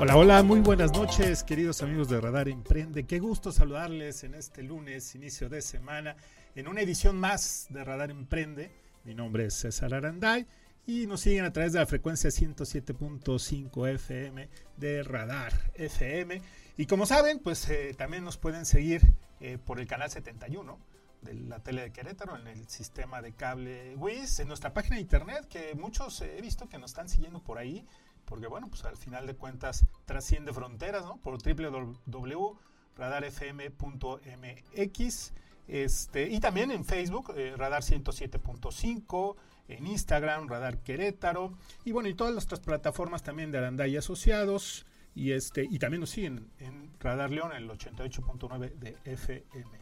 Hola, hola, muy buenas noches, queridos amigos de Radar Emprende. Qué gusto saludarles en este lunes, inicio de semana, en una edición más de Radar Emprende. Mi nombre es César Aranday y nos siguen a través de la frecuencia 107.5 FM de Radar FM. Y como saben, pues eh, también nos pueden seguir eh, por el canal 71 de la tele de Querétaro en el sistema de cable WIS, en nuestra página de internet, que muchos he visto que nos están siguiendo por ahí porque bueno, pues al final de cuentas trasciende fronteras, ¿no? Por www.radarfm.mx este, y también en Facebook, eh, Radar 107.5, en Instagram, Radar Querétaro, y bueno, y todas nuestras plataformas también de Aranda y Asociados, y, este, y también nos siguen en Radar León, el 88.9 de FM.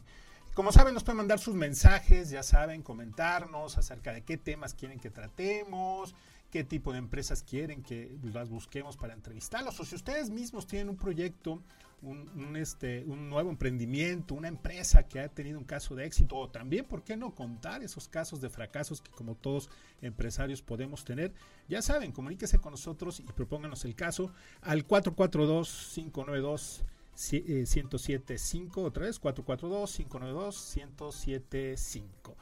Como saben, nos pueden mandar sus mensajes, ya saben, comentarnos acerca de qué temas quieren que tratemos, qué tipo de empresas quieren que las busquemos para entrevistarlos, o si ustedes mismos tienen un proyecto, un, este, un nuevo emprendimiento, una empresa que ha tenido un caso de éxito, o también, ¿por qué no contar esos casos de fracasos que como todos empresarios podemos tener? Ya saben, comuníquese con nosotros y propónganos el caso al 442-592. 1075, otra vez, 442-592-1075.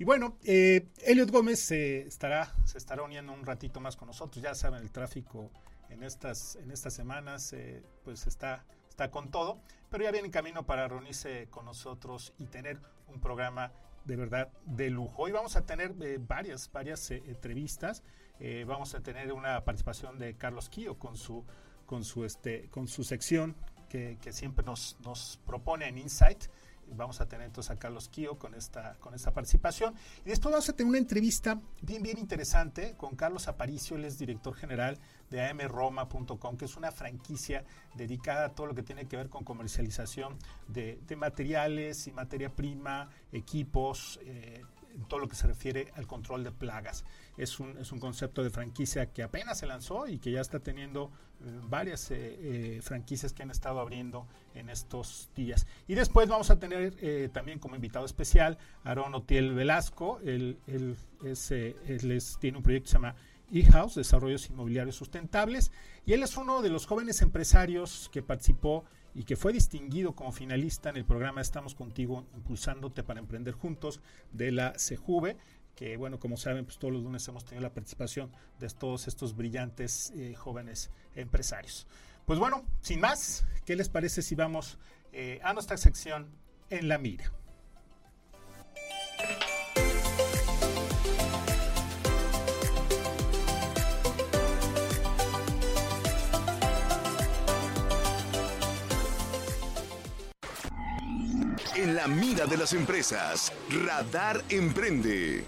Y bueno, eh, Elliot Gómez se estará, se estará uniendo un ratito más con nosotros. Ya saben, el tráfico en estas, en estas semanas eh, pues está, está con todo, pero ya viene en camino para reunirse con nosotros y tener un programa de verdad de lujo. Hoy vamos a tener eh, varias, varias entrevistas. vamos a tener una participación de Carlos Quío con su, con su, este, con su sección que, que siempre nos, nos propone en Insight vamos a tener entonces a Carlos Kio con esta, con esta participación. Y después vamos a tener una entrevista bien, bien interesante con Carlos Aparicio, él es director general de amroma.com, que es una franquicia dedicada a todo lo que tiene que ver con comercialización de, materiales y materia prima, equipos, eh, en todo lo que se refiere al control de plagas. Es un, es un concepto de franquicia que apenas se lanzó y que ya está teniendo eh, varias eh, eh, franquicias que han estado abriendo en estos días. Y después vamos a tener también como invitado especial a Aaron Otiel Velasco. Él, él, es, tiene un proyecto que se llama e-House, Desarrollos Inmobiliarios Sustentables, y él es uno de los jóvenes empresarios que participó y que fue distinguido como finalista en el programa Estamos Contigo, impulsándote para emprender juntos de la CEJUVE, que bueno, como saben, pues todos los lunes hemos tenido la participación de todos estos brillantes eh, jóvenes empresarios. Pues bueno, sin más, ¿qué les parece si vamos eh, a nuestra sección en la mira? En la mira de las empresas. Radar Emprende.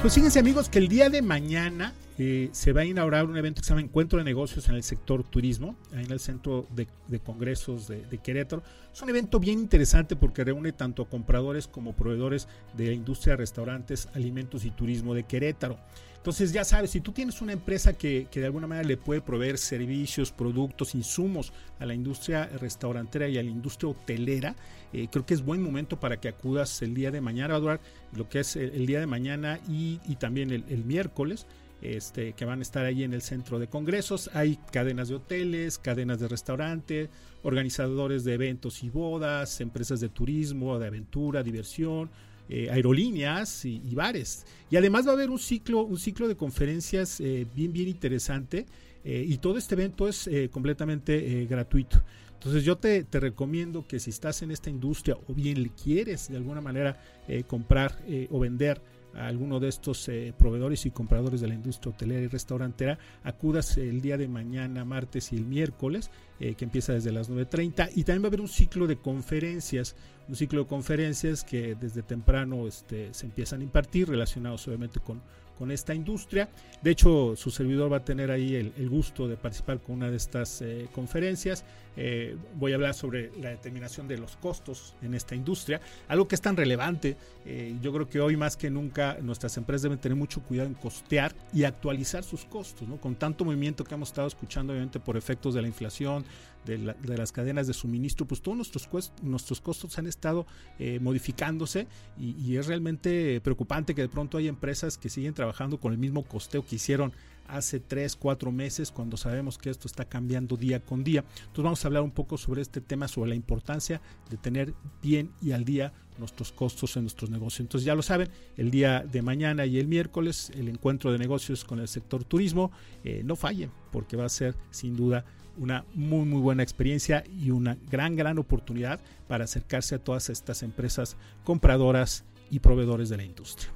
Pues fíjense amigos que el día de mañana eh, se va a inaugurar un evento que se llama Encuentro de Negocios en el sector turismo, ahí en el Centro de, Congresos de, Querétaro. Es un evento bien interesante porque reúne tanto compradores como proveedores de la industria de restaurantes, alimentos y turismo de Querétaro. Entonces ya sabes, si tú tienes una empresa que, de alguna manera le puede proveer servicios, productos, insumos a la industria restaurantera y a la industria hotelera, eh, creo que es buen momento para que acudas el día de mañana, a lo que es el, día de mañana y, también el, miércoles. Este, que van a estar ahí en el centro de congresos. Hay cadenas de hoteles, cadenas de restaurantes, organizadores de eventos y bodas, empresas de turismo, de aventura, diversión, eh, aerolíneas y, bares. Y además va a haber un ciclo, un ciclo de conferencias eh, bien, bien interesante eh, y todo este evento es completamente gratuito. Entonces yo te, te, recomiendo que si estás en esta industria o bien quieres de alguna manera comprar o vender a alguno de estos proveedores y compradores de la industria hotelera y restaurantera, acudas el día de mañana, martes y el miércoles, que empieza desde las 9.30 y también va a haber un ciclo de conferencias un ciclo de conferencias que desde temprano este, se empiezan a impartir relacionados obviamente con, con esta industria. De hecho, su servidor va a tener ahí el, gusto de participar con una de estas eh, conferencias. Eh, voy a hablar sobre la determinación de los costos en esta industria, algo que es tan relevante. Eh, yo creo que hoy más que nunca nuestras empresas deben tener mucho cuidado en costear y actualizar sus costos, ¿no? Con tanto movimiento que hemos estado escuchando, obviamente por efectos de la inflación, de, las cadenas de suministro, pues todos nuestros, nuestros costos han estado modificándose y, y es realmente preocupante que de pronto hay empresas que siguen trabajando con el mismo costeo que hicieron hace tres, cuatro meses, cuando sabemos que esto está cambiando día con día. Entonces vamos a hablar un poco sobre este tema, sobre la importancia de tener bien y al día nuestros costos en nuestros negocios. Entonces ya lo saben, el día de mañana y el miércoles el encuentro de negocios con el sector turismo, eh, no fallen, porque va a ser sin duda una muy muy buena experiencia y una gran gran oportunidad para acercarse a todas estas empresas compradoras y proveedores de la industria.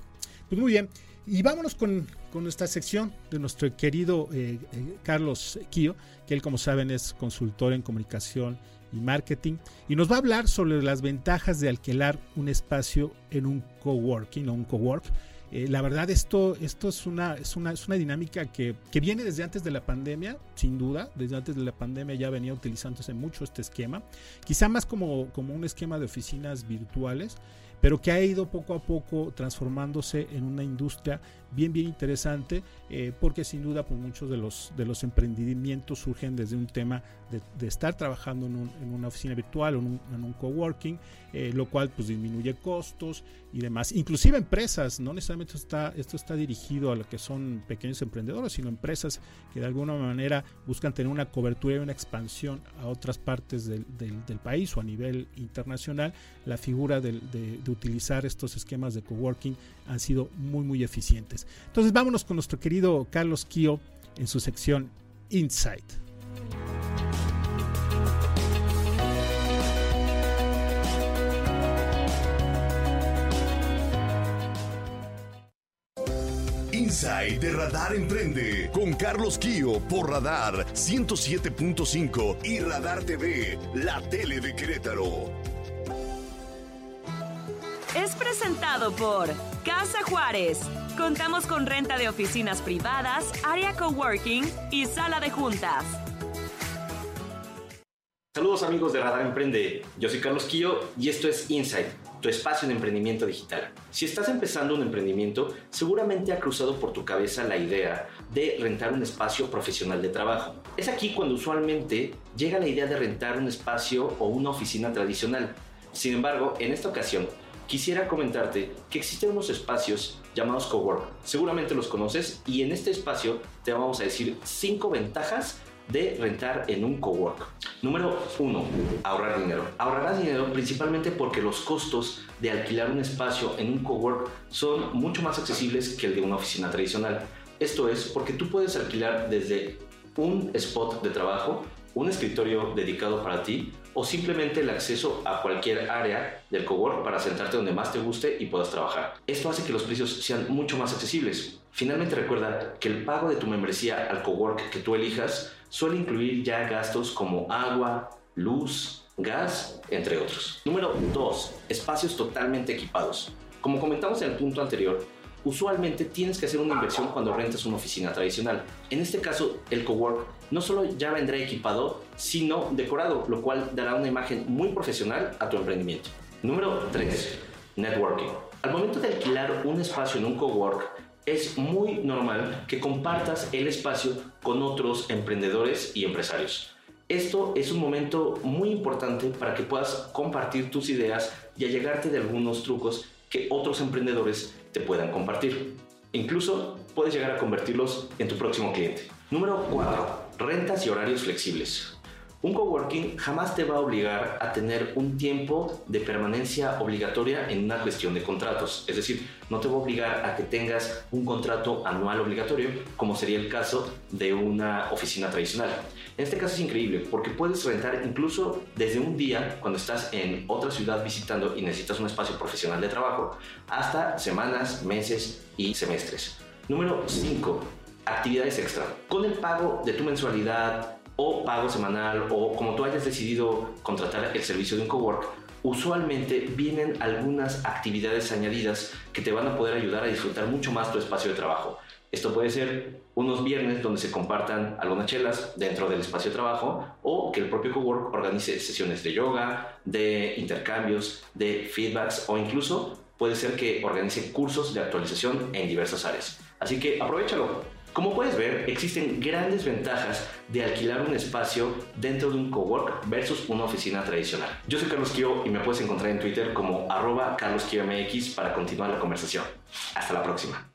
Pues muy bien, y vámonos con, con nuestra sección de nuestro querido eh, eh, Carlos Quío, que él como saben es consultor en comunicación y marketing, y nos va a hablar sobre las ventajas de alquilar un espacio en un coworking o un cowork. Eh, la verdad, esto, esto es, una, es, una, es una dinámica que, que, viene desde antes de la pandemia, sin duda. Desde antes de la pandemia ya venía utilizándose mucho este esquema. Quizá más como, como un esquema de oficinas virtuales pero que ha ido poco a poco transformándose en una industria bien, bien interesante, eh, porque sin duda pues, muchos de los, de los emprendimientos surgen desde un tema de, estar trabajando en, una oficina virtual o en un, coworking, eh, lo cual pues disminuye costos y demás. Inclusive empresas, no necesariamente está, esto está dirigido a lo que son pequeños emprendedores, sino empresas que de alguna manera buscan tener una cobertura y una expansión a otras partes del, país o a nivel internacional. La figura de, de utilizar estos esquemas de coworking han sido muy, muy eficientes. Entonces vámonos con nuestro querido Carlos Kio en su sección Insight. Insight de Radar Emprende con Carlos Kio por Radar 107.5 y Radar TV, la tele de Querétaro. Es presentado por Casa Juárez Contamos con renta de oficinas privadas, área coworking y sala de juntas. Saludos amigos de Radar Emprende, yo soy Carlos Quillo y esto es Insight, tu espacio de emprendimiento digital. Si estás empezando un emprendimiento, seguramente ha cruzado por tu cabeza la idea de rentar un espacio profesional de trabajo. Es aquí cuando usualmente llega la idea de rentar un espacio o una oficina tradicional. Sin embargo, en esta ocasión, quisiera comentarte que existen unos espacios llamados Cowork. Seguramente los conoces y en este espacio te vamos a decir 5 ventajas de rentar en un cowork. Número 1. Ahorrar dinero. Ahorrarás dinero principalmente porque los costos de alquilar un espacio en un cowork son mucho más accesibles que el de una oficina tradicional. Esto es porque tú puedes alquilar desde un spot de trabajo, un escritorio dedicado para ti o simplemente el acceso a cualquier área del cowork para sentarte donde más te guste y puedas trabajar. Esto hace que los precios sean mucho más accesibles. Finalmente recuerda que el pago de tu membresía al cowork que tú elijas suele incluir ya gastos como agua, luz, gas, entre otros. Número 2. Espacios totalmente equipados. Como comentamos en el punto anterior, usualmente tienes que hacer una inversión cuando rentas una oficina tradicional. En este caso, el cowork no solo ya vendrá equipado, sino decorado, lo cual dará una imagen muy profesional a tu emprendimiento. Número 3. Networking. Al momento de alquilar un espacio en un cowork, es muy normal que compartas el espacio con otros emprendedores y empresarios. Esto es un momento muy importante para que puedas compartir tus ideas y allegarte de algunos trucos que otros emprendedores te puedan compartir. Incluso puedes llegar a convertirlos en tu próximo cliente. Número 4. Rentas y horarios flexibles. Un coworking jamás te va a obligar a tener un tiempo de permanencia obligatoria en una cuestión de contratos. Es decir, no te va a obligar a que tengas un contrato anual obligatorio, como sería el caso de una oficina tradicional. En este caso es increíble porque puedes rentar incluso desde un día cuando estás en otra ciudad visitando y necesitas un espacio profesional de trabajo hasta semanas, meses y semestres. Número 5. Actividades extra. Con el pago de tu mensualidad o pago semanal o como tú hayas decidido contratar el servicio de un cowork, usualmente vienen algunas actividades añadidas que te van a poder ayudar a disfrutar mucho más tu espacio de trabajo. Esto puede ser unos viernes donde se compartan algunas chelas dentro del espacio de trabajo o que el propio cowork organice sesiones de yoga, de intercambios, de feedbacks o incluso puede ser que organice cursos de actualización en diversas áreas. Así que aprovechalo. Como puedes ver, existen grandes ventajas de alquilar un espacio dentro de un cowork versus una oficina tradicional. Yo soy Carlos Kio y me puedes encontrar en Twitter como arroba carloskiomx para continuar la conversación. Hasta la próxima.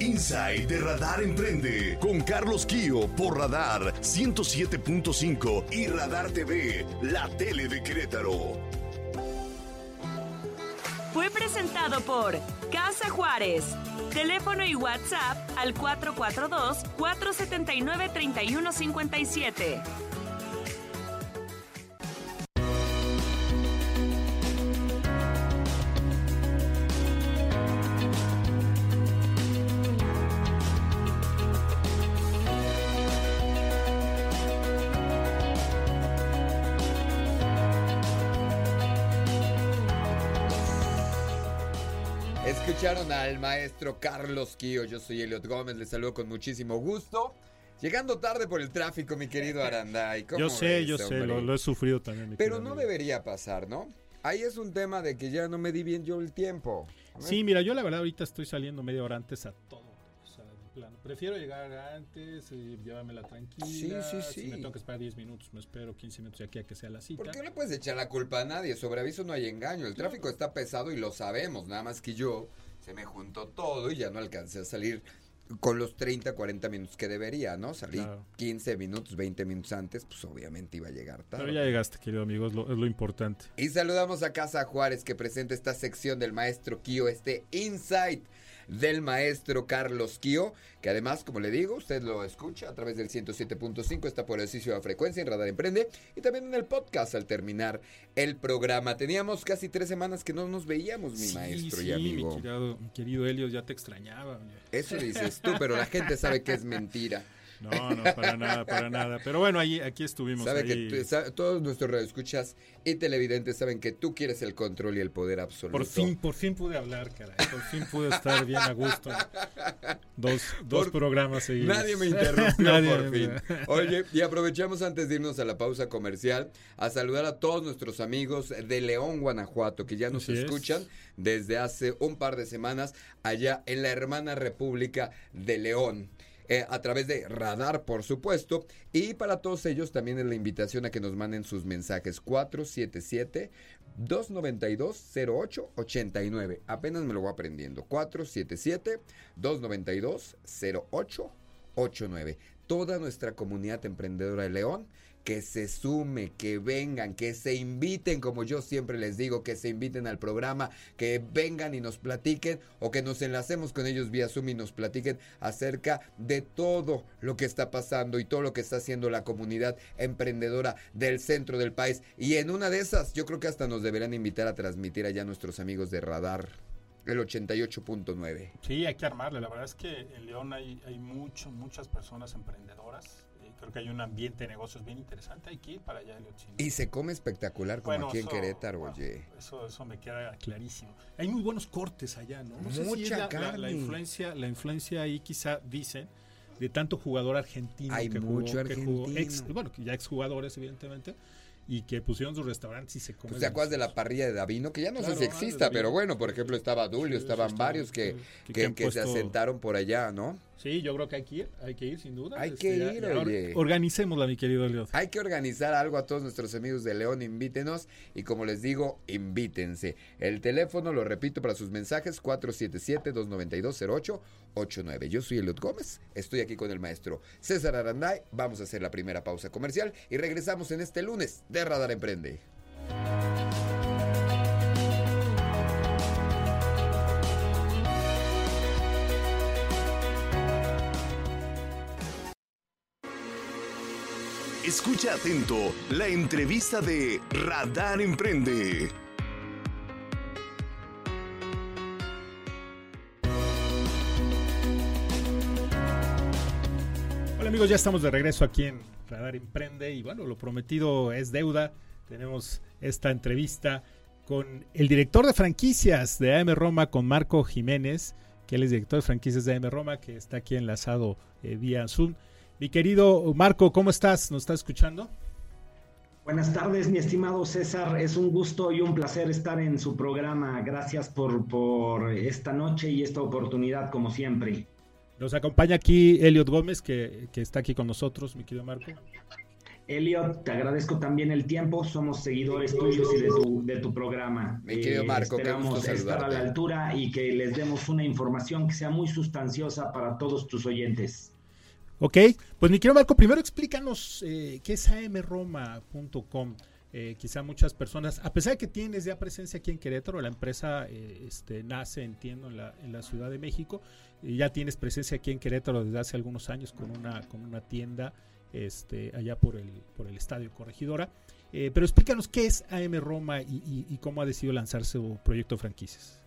Inside de Radar Emprende con Carlos Kio por Radar 107.5 y Radar TV, la tele de Querétaro. Fue presentado por Casa Juárez. Teléfono y WhatsApp al 442-479-3157. Escucharon al maestro Carlos Kio. Yo soy Eliot Gómez. Les saludo con muchísimo gusto. Llegando tarde por el tráfico, mi querido Aranday. ¿Cómo Yo sé, ves, yo sé, lo, lo he sufrido también. mi Pero no amigo. debería pasar, ¿no? Ahí es un tema de que ya no me di bien yo el tiempo. Sí, mira, yo la verdad ahorita estoy saliendo media hora antes a todo. Prefiero llegar antes y llevármela tranquila. Sí, sí, sí. Si me tengo que esperar 10 minutos, me espero 15 minutos de aquí a que sea la cita. ¿Por qué le puedes echar la culpa a nadie? Sobre aviso no hay engaño. El tráfico está pesado y lo sabemos. Nada más que yo se me juntó todo y ya no alcancé a salir con los 30, 40 minutos que debería, ¿no? Salí Claro. 15 minutos, 20 minutos antes, pues obviamente iba a llegar tarde. Pero ya llegaste, querido amigo, es lo, es lo importante. Y saludamos a Casa Juárez que presenta esta sección del maestro Kio, este insight del maestro Carlos Kio, que además, como le digo, usted lo escucha a través del 107.5, está por ejercicio de frecuencia en Radar Emprende y también en el podcast al terminar el programa. Teníamos casi tres semanas que no nos veíamos, mi Sí, maestro sí, y amigo. Mi querido, mi querido Helio, ya te extrañaba. Eso dices tú, pero la gente sabe que es mentira. No, no, para nada, para nada. Pero bueno, ahí, aquí estuvimos. Sabe ahí. que tú- sa- todos nuestros radioescuchas y televidentes saben que tú quieres el control y el poder absoluto. Por fin, por fin pude hablar, caray. Por fin pude estar bien a gusto. Dos, dos Por- programas seguidos. Nadie me interrumpió Nadie por fin. Oye, y aprovechamos antes de irnos a la pausa comercial a saludar a todos nuestros amigos de León, Guanajuato, que ya nos Así es. escuchan desde hace un par de semanas allá en la hermana República de León. Eh, a través de Radar, por supuesto. Y para todos ellos también es la invitación a que nos manden sus mensajes 477 292-0889. Apenas me lo voy aprendiendo. 477-292-0889. Toda nuestra comunidad emprendedora de León, que se sume, que vengan, que se inviten, como yo siempre les digo, que se inviten al programa, que vengan y nos platiquen o que nos enlacemos con ellos vía Zoom y nos platiquen acerca de todo lo que está pasando y todo lo que está haciendo la comunidad emprendedora del centro del país. Y en una de esas, yo creo que hasta nos deberán invitar a transmitir allá nuestros amigos de Radar, el 88.9. Sí, hay que armarle. La verdad es que en León hay, hay mucho, muchas personas emprendedoras. Creo que hay un ambiente de negocios bien interesante. Hay que ir para allá, León. sin Y se come espectacular como Bueno, aquí en Querétaro, bueno, oye. Eso, eso me queda clarísimo. Hay muy buenos cortes allá, ¿no? No sé si Mucha la, carne. influencia, la influencia ahí quizá dicen de tanto jugador argentino Hay que mucho jugó, que jugó argentino. ex- bueno, que ya exjugadores evidentemente y que pusieron sus restaurantes y se comen. Pues, ¿Te acuerdas de la parrilla de Davino? Que ya no Claro, sé si ah, de exista, pero bueno, por ejemplo, estaba Dulio, Sí, estaban varios que, que- se asentaron por allá, ¿no? Sí, yo creo que hay que ir, hay que ir sin duda. Hay que ya- ir, ya oye. Organicémosla, mi querido Eliot. Hay que organizar algo a todos nuestros amigos de León, invítenos y como les digo, invítense. El teléfono, lo repito para sus mensajes, 477-292-0889. Yo soy Eliot Gómez, estoy aquí con el maestro César Aranday, vamos a hacer la primera pausa comercial y regresamos en este lunes de Radar Emprende. Escucha atento la entrevista de Radar Emprende. Hola amigos, ya estamos de regreso aquí en Radar Emprende y bueno, lo prometido es deuda. Tenemos esta entrevista con el director de franquicias de AM Roma, con Marco Jiménez, que él es director de franquicias de AM Roma, que está aquí enlazado eh, vía Zoom. Mi querido Marco, ¿cómo estás? ¿Nos estás escuchando? Buenas tardes, mi estimado César. Es un gusto y un placer estar en su programa. Gracias por, por esta noche y esta oportunidad, como siempre. Nos acompaña aquí Eliot Gómez, que, que está aquí con nosotros, mi querido Marco. Elliot, te agradezco también el tiempo. Somos seguidores tuyos y de tu, de tu programa. Mi querido Marco, eh, esperamos estar a la altura y que les demos una información que sea muy sustanciosa para todos tus oyentes. Ok, pues mi querido Marco, primero explícanos eh, qué es amroma.com. Eh, quizá muchas personas, a pesar de que tienes ya presencia aquí en Querétaro, la empresa eh, este, nace, entiendo, en la, en la Ciudad de México, y ya tienes presencia aquí en Querétaro desde hace algunos años con una, con una tienda este, allá por el, por el Estadio Corregidora. Eh, pero explícanos qué es AM Roma y, y, cómo ha decidido lanzarse su proyecto de franquicias.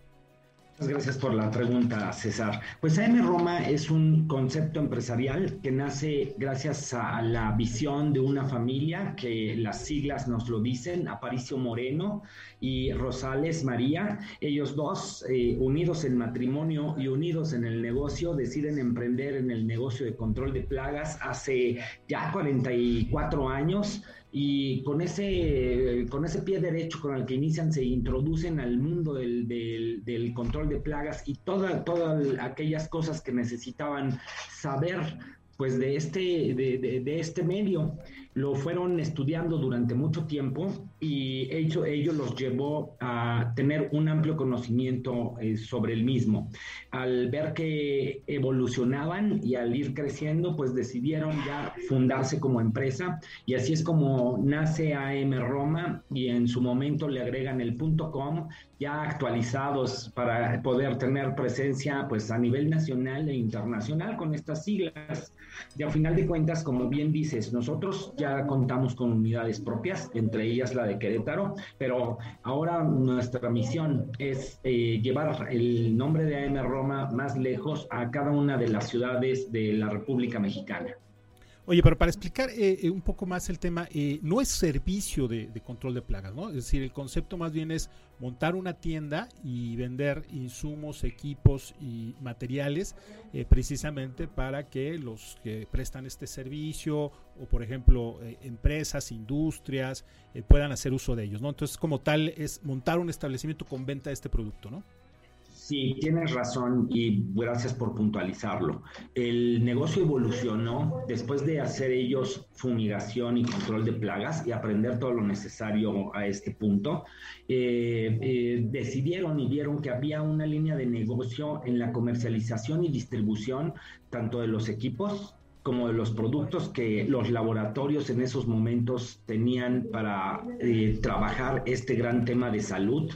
Gracias por la pregunta, César. Pues AM Roma es un concepto empresarial que nace gracias a la visión de una familia que las siglas nos lo dicen, Aparicio Moreno y Rosales María. Ellos dos, eh, unidos en matrimonio y unidos en el negocio, deciden emprender en el negocio de control de plagas hace ya 44 años y con ese, con ese pie derecho con el que inician se introducen al mundo del, del, control de plagas y todas todas aquellas cosas que necesitaban saber pues de este, de, de este medio. Lo fueron estudiando durante mucho tiempo y ello, ello los llevó a tener un amplio conocimiento eh, sobre el mismo. Al ver que evolucionaban y al ir creciendo, pues decidieron ya fundarse como empresa y así es como nace AM Roma y en su momento le agregan el .com ya actualizados para poder tener presencia pues a nivel nacional e internacional con estas siglas. Y al final de cuentas, como bien dices, nosotros ya contamos con unidades propias, entre ellas la de Querétaro, pero ahora nuestra misión es eh, llevar el nombre de AM Roma más lejos a cada una de las ciudades de la República Mexicana. Oye, pero para explicar eh, un poco más el tema, eh, no es servicio de, de, control de plagas, ¿no? Es decir, el concepto más bien es montar una tienda y vender insumos, equipos y materiales eh, precisamente para que los que prestan este servicio o, por ejemplo, eh, empresas, industrias, eh, puedan hacer uso de ellos, ¿no? Entonces, como tal, es montar un establecimiento con venta de este producto, ¿no? Sí, tienes razón y gracias por puntualizarlo. El negocio evolucionó después de hacer ellos fumigación y control de plagas y aprender todo lo necesario a este punto. Eh, eh, decidieron y vieron que había una línea de negocio en la comercialización y distribución tanto de los equipos como de los productos que los laboratorios en esos momentos tenían para eh, trabajar este gran tema de salud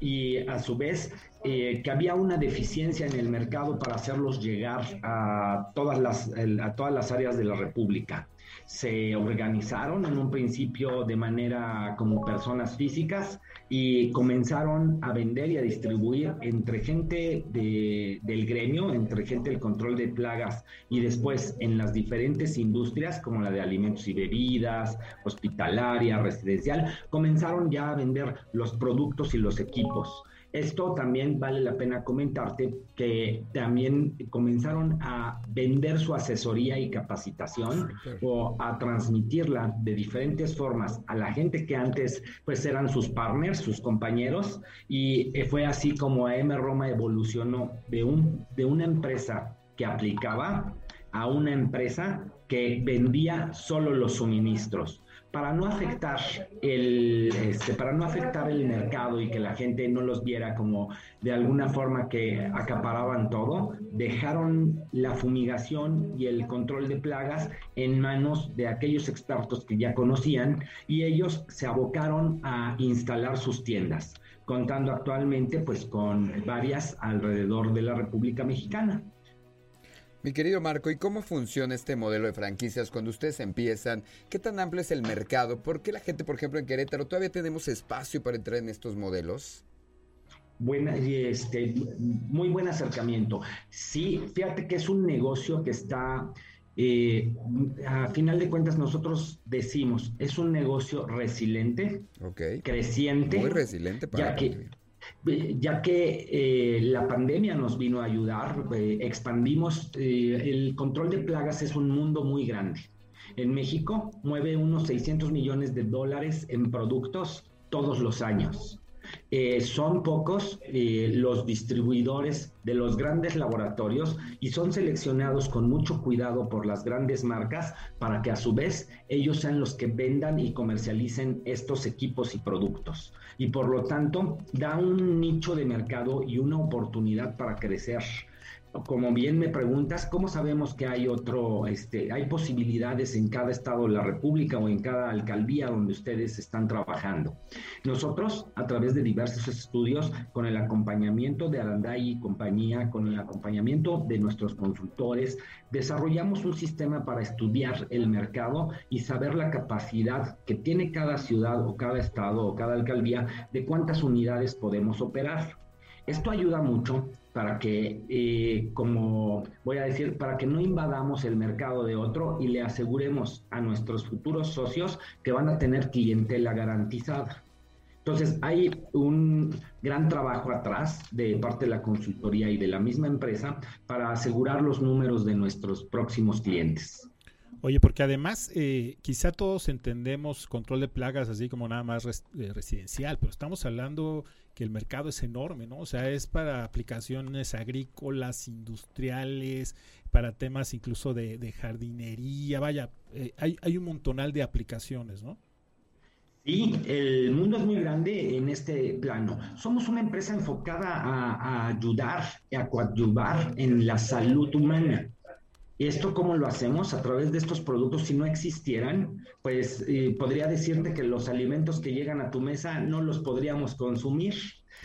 y a su vez eh, que había una deficiencia en el mercado para hacerlos llegar a todas las, a todas las áreas de la República. Se organizaron en un principio de manera como personas físicas y comenzaron a vender y a distribuir entre gente de, del gremio, entre gente del control de plagas y después en las diferentes industrias como la de alimentos y bebidas, hospitalaria, residencial, comenzaron ya a vender los productos y los equipos. Esto también vale la pena comentarte que también comenzaron a vender su asesoría y capacitación o a transmitirla de diferentes formas a la gente que antes pues eran sus partners, sus compañeros. Y fue así como AM Roma evolucionó de, un, de una empresa que aplicaba a una empresa que vendía solo los suministros para no afectar el este, para no afectar el mercado y que la gente no los viera como de alguna forma que acaparaban todo, dejaron la fumigación y el control de plagas en manos de aquellos expertos que ya conocían y ellos se abocaron a instalar sus tiendas, contando actualmente pues con varias alrededor de la República Mexicana. Mi querido Marco, ¿y cómo funciona este modelo de franquicias cuando ustedes empiezan? ¿Qué tan amplio es el mercado? ¿Por qué la gente, por ejemplo, en Querétaro todavía tenemos espacio para entrar en estos modelos? Buena, este, muy buen acercamiento. Sí, fíjate que es un negocio que está, eh, a final de cuentas nosotros decimos, es un negocio resiliente, okay. creciente. Muy resiliente para ya que, ya que eh, la pandemia nos vino a ayudar, eh, expandimos, eh, el control de plagas es un mundo muy grande. En México mueve unos 600 millones de dólares en productos todos los años. Eh, son pocos eh, los distribuidores de los grandes laboratorios y son seleccionados con mucho cuidado por las grandes marcas para que a su vez ellos sean los que vendan y comercialicen estos equipos y productos. Y por lo tanto da un nicho de mercado y una oportunidad para crecer como bien me preguntas, ¿cómo sabemos que hay otro, este, hay posibilidades en cada estado de la República o en cada alcaldía donde ustedes están trabajando? Nosotros, a través de diversos estudios, con el acompañamiento de Aranday y compañía, con el acompañamiento de nuestros consultores, desarrollamos un sistema para estudiar el mercado y saber la capacidad que tiene cada ciudad o cada estado o cada alcaldía de cuántas unidades podemos operar. Esto ayuda mucho para que, eh, como voy a decir, para que no invadamos el mercado de otro y le aseguremos a nuestros futuros socios que van a tener clientela garantizada. Entonces, hay un gran trabajo atrás de parte de la consultoría y de la misma empresa para asegurar los números de nuestros próximos clientes. Oye, porque además eh, quizá todos entendemos control de plagas así como nada más eh, residencial, pero estamos hablando que el mercado es enorme, ¿no? O sea, es para aplicaciones agrícolas, industriales, para temas incluso de, jardinería, vaya, eh, hay, un montonal de aplicaciones, ¿no? Sí, el mundo es muy grande en este plano. Somos una empresa enfocada a, a ayudar, a coadyuvar en la salud humana. ¿Esto cómo lo hacemos? A través de estos productos, si no existieran, pues eh, podría decirte que los alimentos que llegan a tu mesa no los podríamos consumir,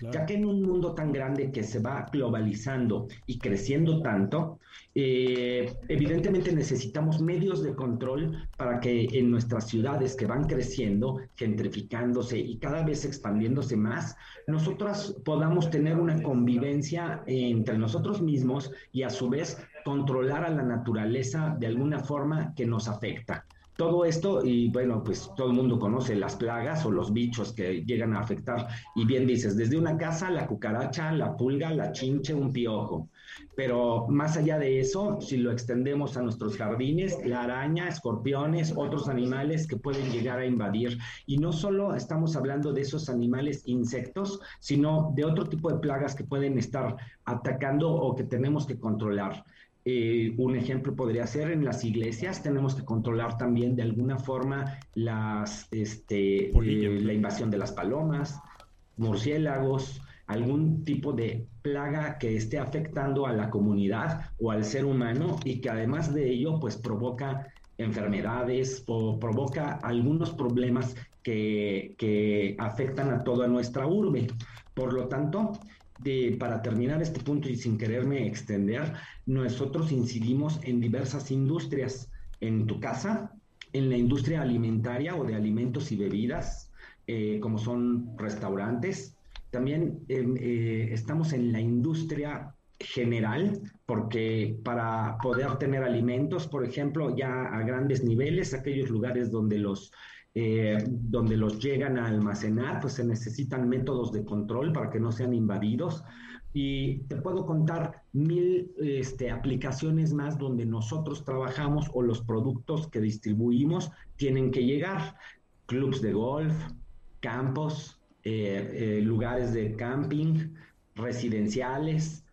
ya que en un mundo tan grande que se va globalizando y creciendo tanto, eh, evidentemente necesitamos medios de control para que en nuestras ciudades que van creciendo, gentrificándose y cada vez expandiéndose más, nosotras podamos tener una convivencia entre nosotros mismos y a su vez controlar a la naturaleza de alguna forma que nos afecta. Todo esto, y bueno, pues todo el mundo conoce las plagas o los bichos que llegan a afectar. Y bien dices, desde una casa, la cucaracha, la pulga, la chinche, un piojo. Pero más allá de eso, si lo extendemos a nuestros jardines, la araña, escorpiones, otros animales que pueden llegar a invadir. Y no solo estamos hablando de esos animales insectos, sino de otro tipo de plagas que pueden estar atacando o que tenemos que controlar. Eh, un ejemplo podría ser en las iglesias, tenemos que controlar también de alguna forma las, este, eh, la invasión de las palomas, murciélagos, algún tipo de plaga que esté afectando a la comunidad o al ser humano y que además de ello pues provoca enfermedades o provoca algunos problemas que, que afectan a toda nuestra urbe. Por lo tanto, para terminar este punto y sin quererme extender, nosotros incidimos en diversas industrias, en tu casa, en la industria alimentaria o de alimentos y bebidas, eh, como son restaurantes. También eh, estamos en la industria general, porque para poder tener alimentos, por ejemplo, ya a grandes niveles, aquellos lugares donde los eh, donde los llegan a almacenar, pues se necesitan métodos de control para que no sean invadidos. Y te puedo contar mil este, aplicaciones más donde nosotros trabajamos o los productos que distribuimos tienen que llegar. Clubs de golf, campos, eh, eh, lugares de camping, residenciales,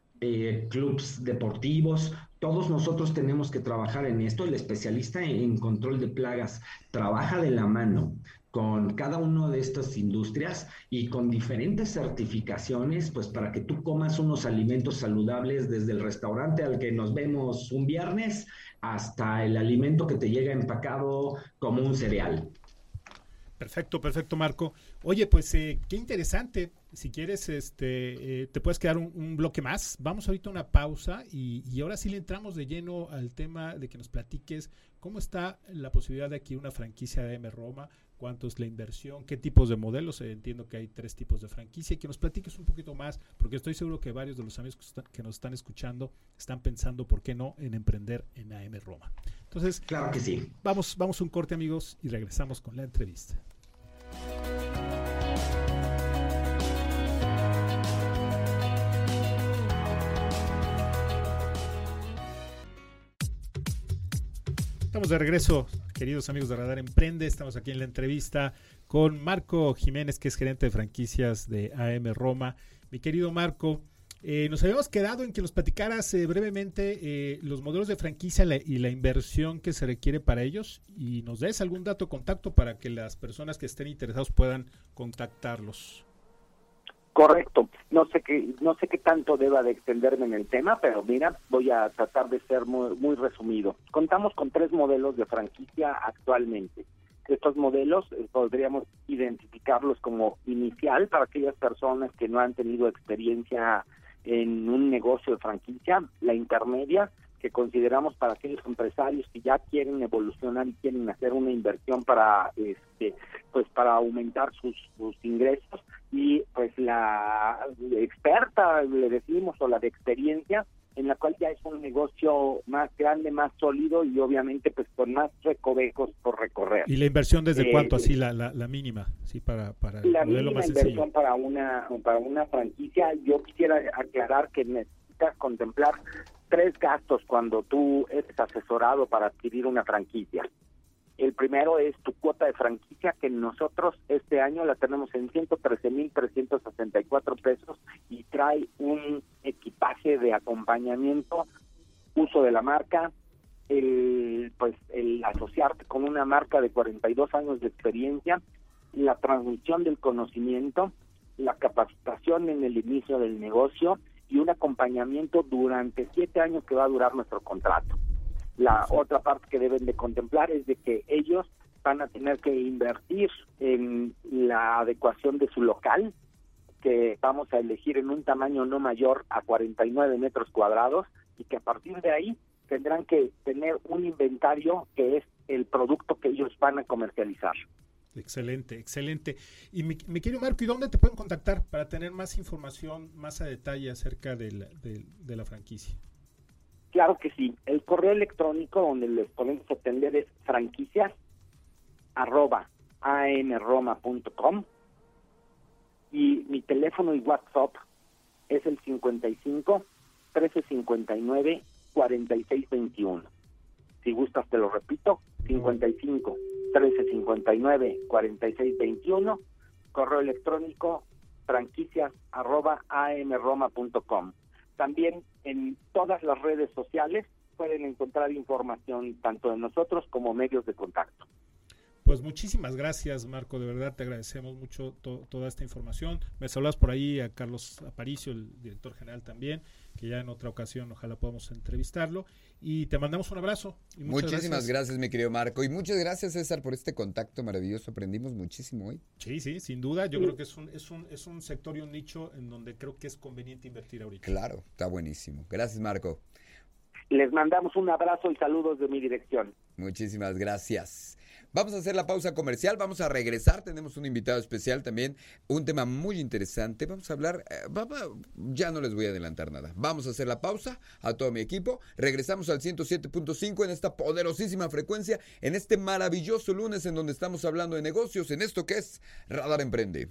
clubs deportivos, todos nosotros tenemos que trabajar en esto. El especialista en control de plagas trabaja de la mano con cada una de estas industrias y con diferentes certificaciones, pues para que tú comas unos alimentos saludables desde el restaurante al que nos vemos un viernes hasta el alimento que te llega empacado como un cereal. Perfecto, perfecto, Marco. Oye, pues eh, qué interesante. Si quieres, este, eh, te puedes quedar un, bloque más. Vamos ahorita a una pausa y, y, ahora sí le entramos de lleno al tema de que nos platiques cómo está la posibilidad de aquí una franquicia de M Roma, cuánto es la inversión, qué tipos de modelos. Eh, entiendo que hay tres tipos de franquicia y que nos platiques un poquito más, porque estoy seguro que varios de los amigos que, que nos están escuchando están pensando, ¿por qué no?, en emprender en AM Roma. Entonces, claro que sí. Vamos, vamos un corte, amigos, y regresamos con la entrevista. Estamos de regreso queridos amigos de Radar Emprende. Estamos aquí en la entrevista con Marco Jiménez, que es gerente de franquicias de AM Roma. Mi querido Marco, eh, nos habíamos quedado en que nos platicaras eh, brevemente eh, los modelos de franquicia y la inversión que se requiere para ellos y nos des algún dato contacto para que las personas que estén interesados puedan contactarlos. Correcto. No sé qué no sé qué tanto deba de extenderme en el tema, pero mira, voy a tratar de ser muy, muy resumido. Contamos con tres modelos de franquicia actualmente. Estos modelos podríamos identificarlos como inicial para aquellas personas que no han tenido experiencia en un negocio de franquicia, la intermedia, que consideramos para aquellos empresarios que ya quieren evolucionar y quieren hacer una inversión para este pues para aumentar sus, sus ingresos y pues la experta le decimos o la de experiencia en la cual ya es un negocio más grande, más sólido y obviamente pues con más recovecos por recorrer. ¿Y la inversión desde eh, cuánto así la, la, la, mínima? Sí, para, para la mínima inversión para una para una franquicia, yo quisiera aclarar que necesitas contemplar tres gastos cuando tú eres asesorado para adquirir una franquicia. El primero es tu cuota de franquicia, que nosotros este año la tenemos en 113.364 pesos y trae un equipaje de acompañamiento, uso de la marca, el, pues, el asociarte con una marca de 42 años de experiencia, la transmisión del conocimiento, la capacitación en el inicio del negocio y un acompañamiento durante siete años que va a durar nuestro contrato. La otra parte que deben de contemplar es de que ellos van a tener que invertir en la adecuación de su local, que vamos a elegir en un tamaño no mayor a 49 metros cuadrados y que a partir de ahí tendrán que tener un inventario que es el producto que ellos van a comercializar. Excelente, excelente. Y mi, mi, querido Marco, ¿y dónde te pueden contactar para tener más información, más a detalle acerca de la, franquicia? Claro que sí. El correo electrónico donde les podemos atender es franquicias arroba amroma.com y mi teléfono y WhatsApp es el 55 1359 4621. Si gustas te lo repito, 55 1359 4621, correo electrónico franquicias arroba amroma.com. También en todas las redes sociales pueden encontrar información tanto de nosotros como medios de contacto. Pues muchísimas gracias, Marco. De verdad te agradecemos mucho toda esta información. Me saludas por ahí a Carlos Aparicio, el director general también, que ya en otra ocasión ojalá podamos entrevistarlo. Y te mandamos un abrazo. Muchísimas gracias. mi querido Marco. Y muchas gracias, César, por este contacto maravilloso. Aprendimos muchísimo hoy. Sí, sí, sin duda. Yo creo que es un, es, un, es un sector y un nicho en donde creo que es conveniente invertir ahorita. Claro, está buenísimo. Gracias, Marco. Les mandamos un abrazo y saludos de mi dirección. Muchísimas gracias. Vamos a hacer la pausa comercial, vamos a regresar, tenemos un invitado especial también, un tema muy interesante, vamos a hablar, eh, ya no les voy a adelantar nada, vamos a hacer la pausa a todo mi equipo, regresamos al 107.5 en esta poderosísima frecuencia, en este maravilloso lunes en donde estamos hablando de negocios, en esto que es Radar Emprende.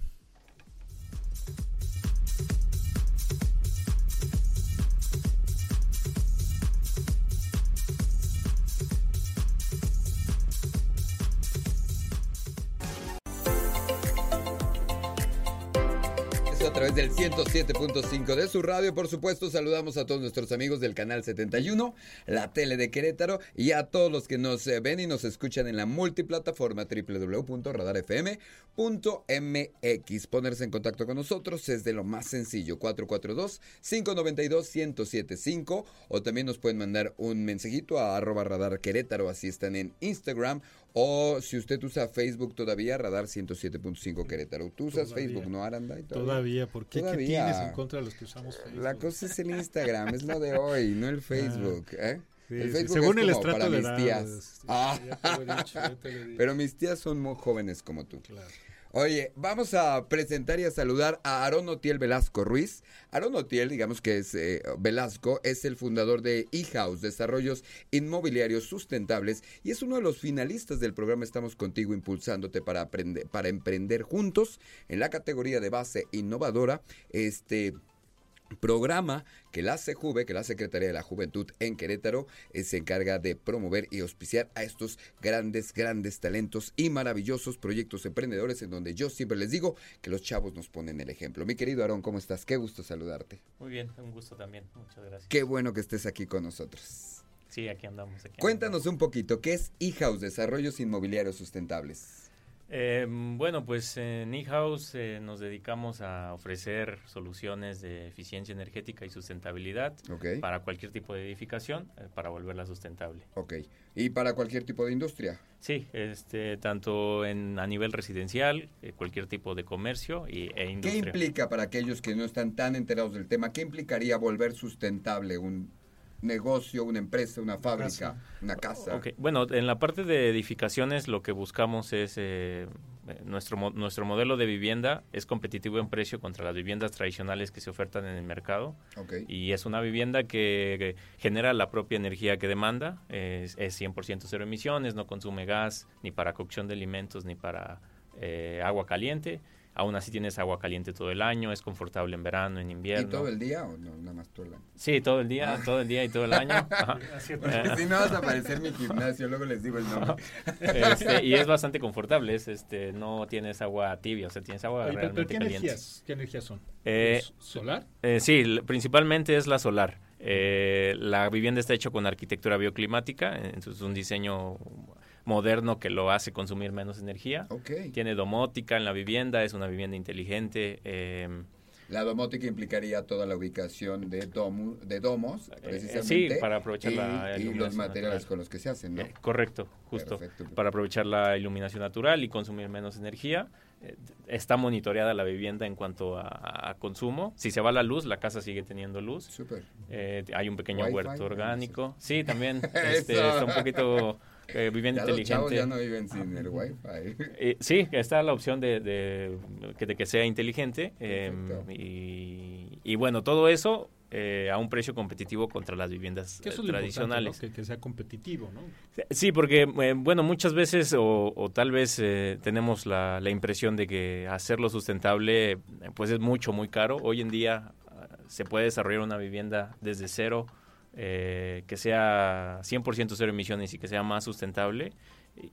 Través del 107.5 de su radio. Por supuesto, saludamos a todos nuestros amigos del canal 71, la tele de Querétaro y a todos los que nos eh, ven y nos escuchan en la multiplataforma www.radarfm.mx. Ponerse en contacto con nosotros es de lo más sencillo, 442-592-1075 o también nos pueden mandar un mensajito a arroba radar Querétaro, así están en Instagram o si usted usa Facebook todavía, Radar 107.5 Querétaro. ¿Tú usas Facebook, no, Aranda? Todavía, ¿por qué? ¿Qué tienes en contra de los que usamos Facebook? La cosa es el Instagram, es lo de hoy, no el ah, Facebook. ¿eh? el Facebook según es como el para mis tías. ah. Pero mis tías son muy jóvenes como tú. Claro. Oye, vamos a presentar y a saludar a Aaron Otiel Velasco Ruiz. Aaron Otiel, digamos que es eh, Velasco, es el fundador de eHouse, Desarrollos Inmobiliarios Sustentables, y es uno de los finalistas del programa Estamos Contigo Impulsándote para, aprender, para emprender juntos en la categoría de base innovadora. Este programa que la CJUVE, que la Secretaría de la Juventud en Querétaro, eh, se encarga de promover y auspiciar a estos grandes, grandes talentos y maravillosos proyectos emprendedores en donde yo siempre les digo que los chavos nos ponen el ejemplo. Mi querido Aarón, ¿cómo estás? Qué gusto saludarte. Muy bien, un gusto también. Muchas gracias. Qué bueno que estés aquí con nosotros. Sí, aquí andamos. Aquí Cuéntanos un poquito, ¿qué es eHouse Desarrollos Inmobiliarios Sustentables? Eh, bueno, pues en eHouse eh, nos dedicamos a ofrecer soluciones de eficiencia energética y sustentabilidad para cualquier tipo de edificación, eh, para volverla sustentable. Ok. ¿Y para cualquier tipo de industria? Sí, este, tanto en, a nivel residencial, eh, cualquier tipo de comercio y, e ¿Qué industria. implica para aquellos que no están tan enterados del tema? ¿Qué implicaría volver sustentable un negocio, una empresa, una fábrica, una casa? Ok, Bueno, en la parte de edificaciones lo que buscamos es eh, eh, nuestro mo- nuestro modelo de vivienda es competitivo en precio contra las viviendas tradicionales que se ofertan en el mercado Ok. y es una vivienda que, que genera la propia energía que demanda, es, es 100% cero emisiones, no consume gas ni para cocción de alimentos ni para eh, agua caliente. Aún así tienes agua caliente todo el año, es confortable en verano, en ¿Y invierno. todo el día o no? Nada más todo el año. Sí, todo el día, todo el día y todo el año. Porque si no vas a aparecer mi gimnasio, luego les digo el nombre. Este, y es bastante confortable, es, este, no tienes agua tibia, o sea, tienes agua Oye, pero, pero realmente ¿qué caliente. energías, ¿qué energías son? Eh, ¿Es ¿Solar? Eh, sí, principalmente es la solar. Eh, la vivienda está hecha con arquitectura bioclimática, entonces es un diseño moderno que lo hace consumir menos energía. Tiene domótica en la vivienda, es una vivienda inteligente. eh, La domótica implicaría toda la ubicación de, domo, de domos, Eh, precisamente. sí, para aprovechar y, la y los iluminación materiales natural. con los que se hacen, ¿no? eh, correcto, justo. Perfecto. Para aprovechar la iluminación natural y consumir menos energía. Eh, está monitoreada la vivienda en cuanto a, a consumo. Si se va la luz, la casa sigue teniendo luz. Súper. Eh, hay un pequeño huerto orgánico. Sí, también. este, está un poquito eh, vivienda Ya los chavos inteligente. ya no viven sin el wifi. Eh, sí, está la opción de, de- que, de que sea inteligente. eh, Perfecto. y, y bueno, todo eso eh, a un precio competitivo contra las viviendas Que eh, es lo tradicionales. importante, ¿no? que, que sea competitivo, ¿no? Sí, porque, eh, bueno, muchas veces o, o tal vez eh, tenemos la, la impresión de que hacerlo sustentable pues es mucho, muy caro. Hoy en día ah, se puede desarrollar una vivienda desde cero eh, que sea 100% cero emisiones y que sea más sustentable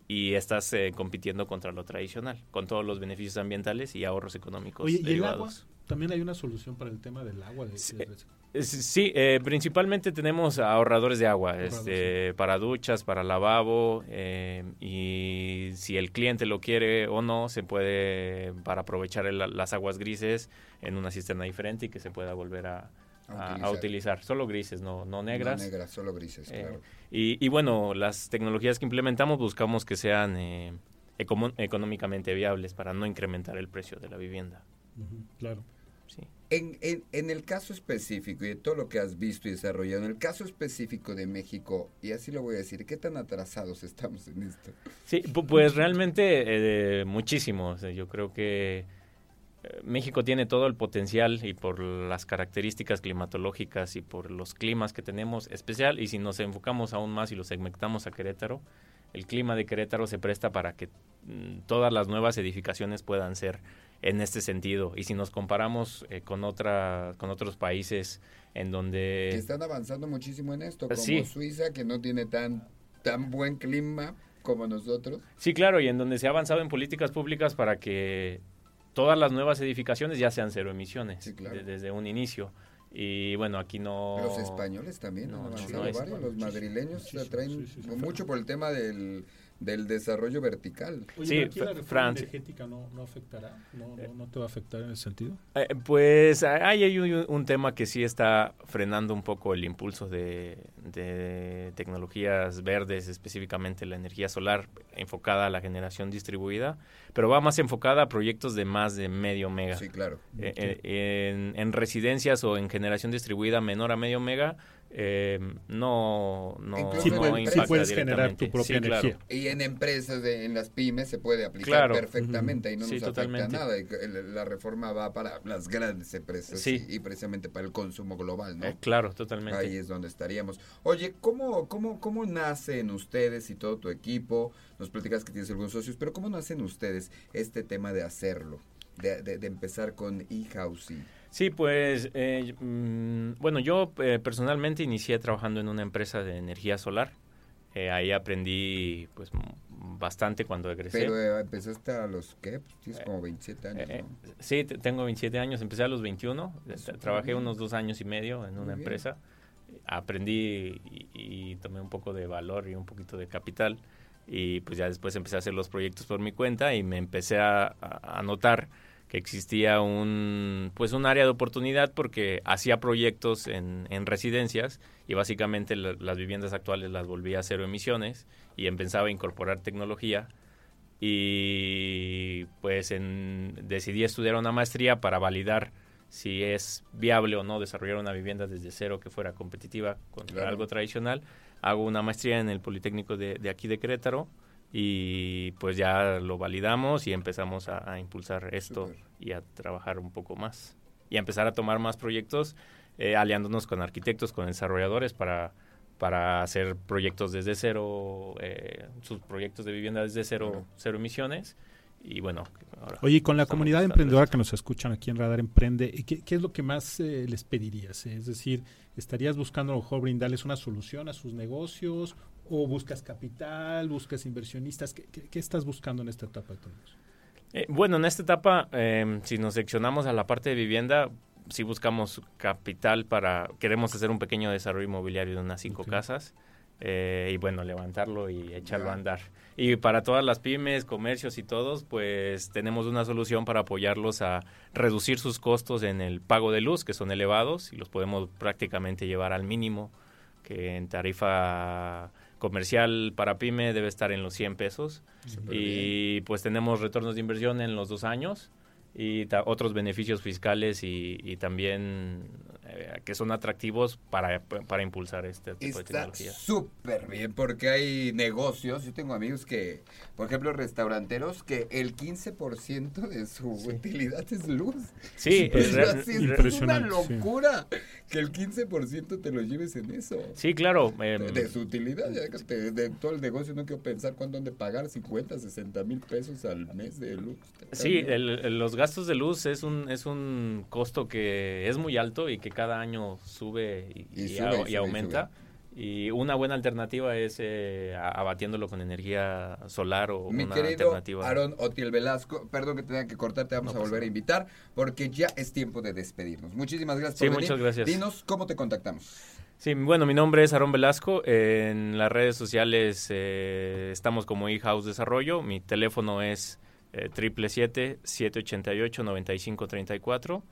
y, estás eh, compitiendo contra lo tradicional, con todos los beneficios ambientales y ahorros económicos Oye, ¿y el agua? También hay una solución para el tema del agua. De, Sí, de- Sí, eh, principalmente tenemos ahorradores de agua, Ahorradores, este, para duchas, para lavabo, eh, y si el cliente lo quiere o no, se puede, para aprovechar el- las aguas grises en una cisterna diferente y que se pueda volver a, A utilizar. Solo grises, no, no negras. No negras, solo grises, Eh, claro. y, y bueno, las tecnologías que implementamos buscamos que sean eh, económicamente viables para no incrementar el precio de la vivienda. Claro. Sí. En, en, en el caso específico y de todo lo que has visto y desarrollado, en el caso específico de México, y así lo voy a decir, ¿qué tan atrasados estamos en esto? Sí, pu- pues realmente eh, muchísimo. O sea, yo creo que México tiene todo el potencial y por las características climatológicas y por los climas que tenemos especial y si nos enfocamos aún más y lo segmentamos a Querétaro, el clima de Querétaro se presta para que mm, todas las nuevas edificaciones puedan ser en este sentido y si nos comparamos eh, con otra con otros países en donde que están avanzando muchísimo en esto, como sí. Suiza, que no tiene tan, tan buen clima como nosotros. Sí, claro, y en donde se ha avanzado en políticas públicas para que todas las nuevas edificaciones ya sean cero emisiones Sí, claro. de- desde un inicio. Y bueno, aquí no... Los españoles también no, han no, avanzado no es- varios, los madrileños se traen sí, sí, sí. mucho por el tema del, del desarrollo vertical. Oye, Sí, aquí la Fra- reforma Francia. energética no, no afectará, no, no, no te va a afectar en ese sentido. Eh, pues hay, hay un, un tema que sí está frenando un poco el impulso de, de tecnologías verdes, específicamente la energía solar enfocada a la generación distribuida, pero va más enfocada a proyectos de más de medio mega. Sí, claro. Eh, eh, en, en residencias o en generación distribuida menor a medio mega, eh, no, no, Sí, no puede- impacta sí puedes generar tu propia Sí, claro. energía. Y en empresas, de- en las pymes, se puede aplicar Claro. perfectamente y no Sí, nos totalmente. afecta nada. Y La reforma va para las grandes empresas Sí. y, y precisamente para el consumo global, ¿no? Eh, claro, totalmente. Ahí es donde estaríamos. Oye, ¿cómo, cómo, ¿cómo nacen ustedes y todo tu equipo? Nos platicas que tienes algunos socios, pero ¿cómo nacen ustedes este tema de hacerlo? de, de- de empezar con eHousing? Sí, pues, eh, mm, bueno, yo eh, personalmente inicié trabajando en una empresa de energía solar. Eh, ahí aprendí, pues, bastante cuando egresé. Pero eh, empezaste a los, ¿qué? Pues tienes como 27 años, Eh, ¿no? sí, te- tengo 27 años, empecé a los 21, eh, Súper trabajé bien. unos dos años y medio en una empresa, aprendí y, y tomé un poco de valor y un poquito de capital y pues ya después empecé a hacer los proyectos por mi cuenta y me empecé a, a- a notar existía un pues un área de oportunidad porque hacía proyectos en, en residencias y básicamente la- las viviendas actuales las volvía a cero emisiones y empezaba a incorporar tecnología y pues en- decidí estudiar una maestría para validar si es viable o no desarrollar una vivienda desde cero que fuera competitiva contra Claro. algo tradicional. Hago una maestría en el Politécnico de, de aquí de Querétaro y pues ya lo validamos y empezamos a, a impulsar esto y a trabajar un poco más y a empezar a tomar más proyectos eh, aliándonos con arquitectos, con desarrolladores para para hacer proyectos desde cero, eh, sus proyectos de vivienda desde cero, cero emisiones. Y bueno, ahora Oye, con la comunidad emprendedora que nos escuchan aquí en Radar Emprende, ¿qué, qué es lo que más eh, les pedirías? Es decir, ¿estarías buscando a lo mejor brindarles una solución a sus negocios? ¿O buscas capital? ¿Buscas inversionistas? ¿Qué, qué- qué estás buscando en esta etapa de tu negocio? Eh, bueno, en esta etapa, eh, si nos seccionamos a la parte de vivienda, si buscamos capital para, queremos hacer un pequeño desarrollo inmobiliario de unas cinco casas eh, y bueno, levantarlo y echarlo a andar. Y para todas las pymes, comercios y todos, pues tenemos una solución para apoyarlos a reducir sus costos en el pago de luz, que son elevados, y los podemos prácticamente llevar al mínimo, que en tarifa comercial para pyme debe estar en los 100 pesos. Y pues tenemos retornos de inversión en los dos años y ta- otros beneficios fiscales y, y también eh, que son atractivos para, para impulsar este tipo de Está tecnología. súper bien porque hay negocios. Yo tengo amigos que, por ejemplo, restauranteros, que el 15% de su utilidad es luz. Sí, es real- así, re- es una impresionante, sí. locura que el 15% te lo lleves en eso. sí, claro. De, em, de su utilidad, ya que te- de todo el negocio, no quiero pensar cuánto han de pagar 50, 60 mil pesos al mes de luz. Sí, el- el- los gastos de luz es un, es un costo que es muy alto y que cada año sube y, Y y sube, a- y y sube, y aumenta. Y una buena alternativa es eh, abatiéndolo con energía solar o Mi una querido alternativa. Aaron Otiel Velasco, perdón que tenga que cortar, te vamos No a pasa volver a invitar porque ya es tiempo de despedirnos. Muchísimas gracias Sí, por venir. muchas gracias. Dinos cómo te contactamos. Sí, bueno, mi nombre es Aarón Velasco. En las redes sociales eh, estamos como eHouse Desarrollo. Mi teléfono es eh, 777-788-9534. Y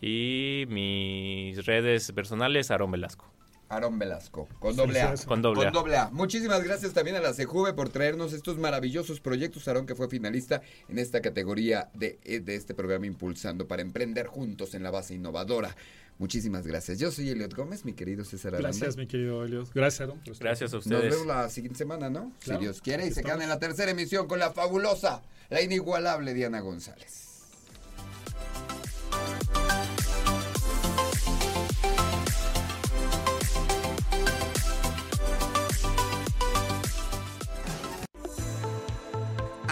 mis redes personales, Aarón Velasco. Aarón Velasco, con doble A. Con doble A. doble A. Muchísimas gracias también a la CEJUVE por traernos estos maravillosos proyectos. Aarón, que fue finalista en esta categoría de, eh, de este programa Impulsando para emprender juntos en la base innovadora. Muchísimas gracias. Yo soy Eliot Gómez, mi querido César Aranda. Gracias, mi querido Elios. Gracias, Aaron. Gracias a Nos ustedes. vemos la siguiente semana, ¿no? Claro. Si Dios quiere. Y se quedan en la tercera emisión con la fabulosa, la inigualable Diana González.